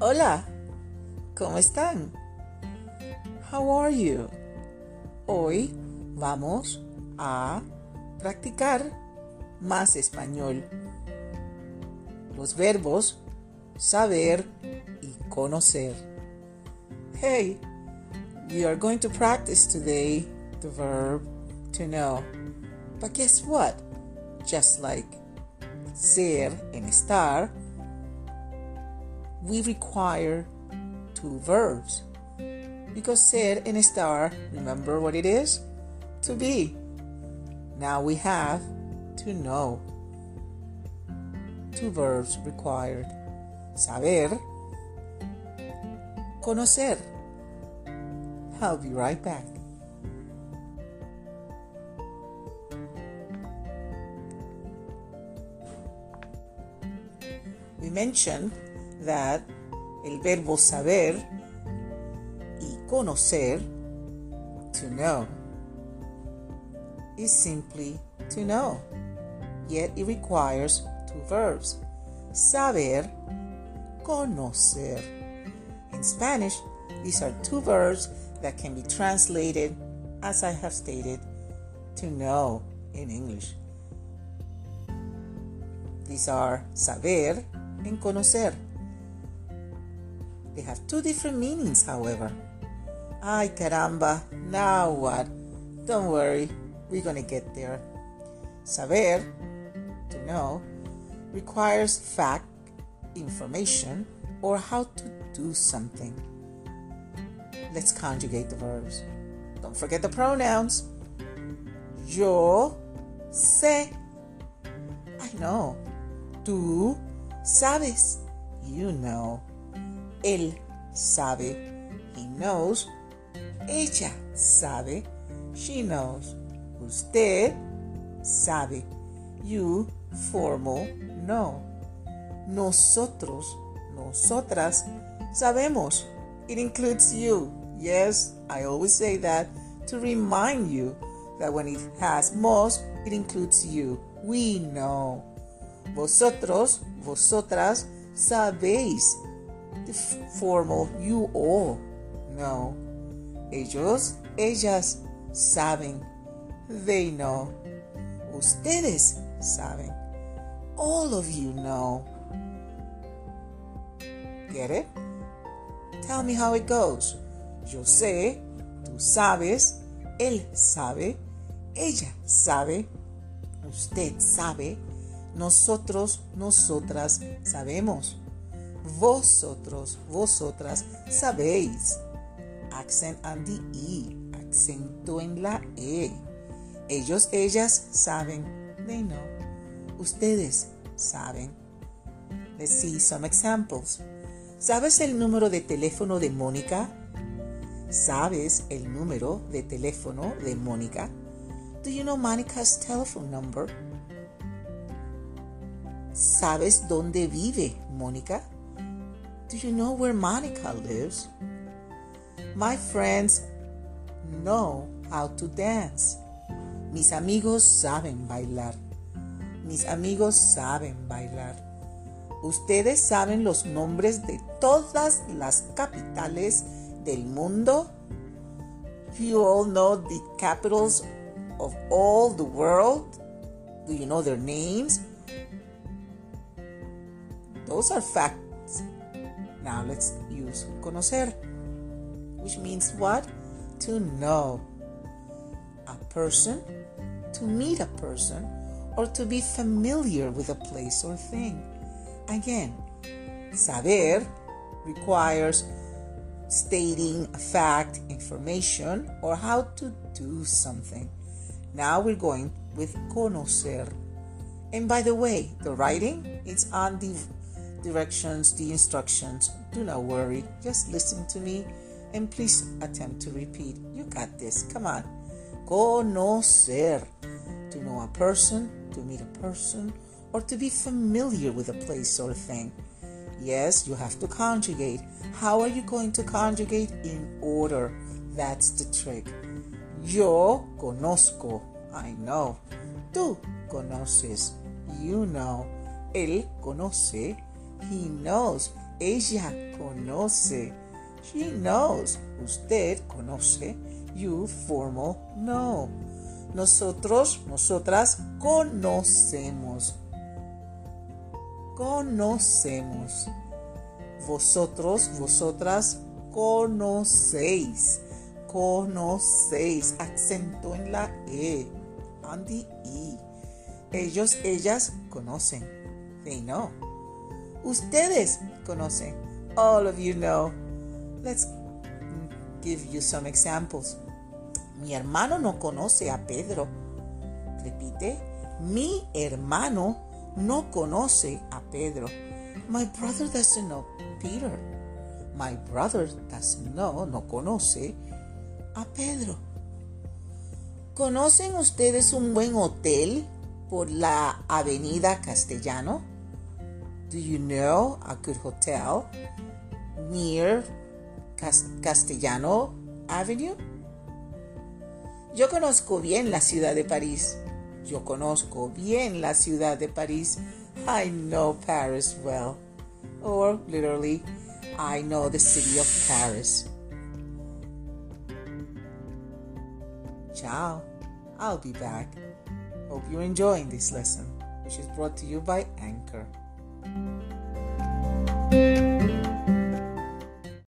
Hola, ¿cómo están? How are you? Hoy vamos a practicar más español. Los verbos saber y conocer. Hey, we are going to practice today the verb to know. But guess what? Just like ser and estar, we require two verbs. Because ser and estar, remember what it is? To be. Now we have to know. Two verbs required. Saber, conocer. I'll be right back. We mentioned that el verbo saber y conocer, to know, is simply to know, yet it requires two verbs. Saber, conocer. In Spanish, these are two verbs that can be translated, as I have stated, to know in English. These are saber and conocer. They have two different meanings, however. Ay, caramba, now what? Don't worry, we're gonna get there. Saber, to know, requires fact, information, or how to do something. Let's conjugate the verbs. Don't forget the pronouns. Yo sé. I know. Tú sabes. You know. Él sabe. He knows. Ella sabe. She knows. Usted sabe. You, formal, know. Nosotros, nosotras, sabemos. It includes you. Yes, I always say that to remind you that when it has most, it includes you. We know. Vosotros, vosotras, sabéis. The formal you all know. Ellos, ellas saben. They know. Ustedes saben. All of you know. Get it? Tell me how it goes. Yo sé, tú sabes, él sabe, ella sabe, usted sabe, nosotros, nosotras sabemos. Vosotros, vosotras sabéis. Accent on the E, acento en la E. Ellos, ellas saben. They know. Ustedes saben. Let's see some examples. ¿Sabes el número de teléfono de Mónica? ¿Sabes el número de teléfono de Mónica? Do you know Monica's telephone number? ¿Sabes dónde vive Mónica? Do you know where Monica lives? My friends know how to dance. Mis amigos saben bailar. Mis amigos saben bailar. ¿Ustedes saben los nombres de todas las capitales del mundo? You all know the capitals of all the world? Do you know their names? Those are facts. Now let's use conocer, which means what? To know. A person, to meet a person, or to be familiar with a place or thing. Again, saber requires stating a fact, information, or how to do something. Now we're going with conocer. And by the way, the writing is on the directions, the instructions. Do not worry. Just listen to me and please attempt to repeat. You got this. Come on. Conocer. To know a person, to meet a person, or to be familiar with a place or thing. Yes, you have to conjugate. How are you going to conjugate? In order. That's the trick. Yo conozco. I know. Tú conoces. You know. Él conoce. He knows. Ella conoce. She knows. Usted conoce. You formal know. Nosotros, nosotras conocemos. Conocemos. Vosotros, vosotras conocéis. Conocéis. Acento en la E. On the E. Ellos, ellas conocen. They know. Ustedes conocen. All of you know. Let's give you some examples. Mi hermano no conoce a Pedro. Repite. Mi hermano no conoce a Pedro. My brother doesn't know Peter. My brother doesn't know, no conoce a Pedro. ¿Conocen ustedes un buen hotel por la Avenida Castellano? Do you know a good hotel near Castellano Avenue? Yo conozco bien la ciudad de París. Yo conozco bien la ciudad de París. I know Paris well. Or literally, I know the city of Paris. Ciao. I'll be back. Hope you're enjoying this lesson, which is brought to you by Anchor. Música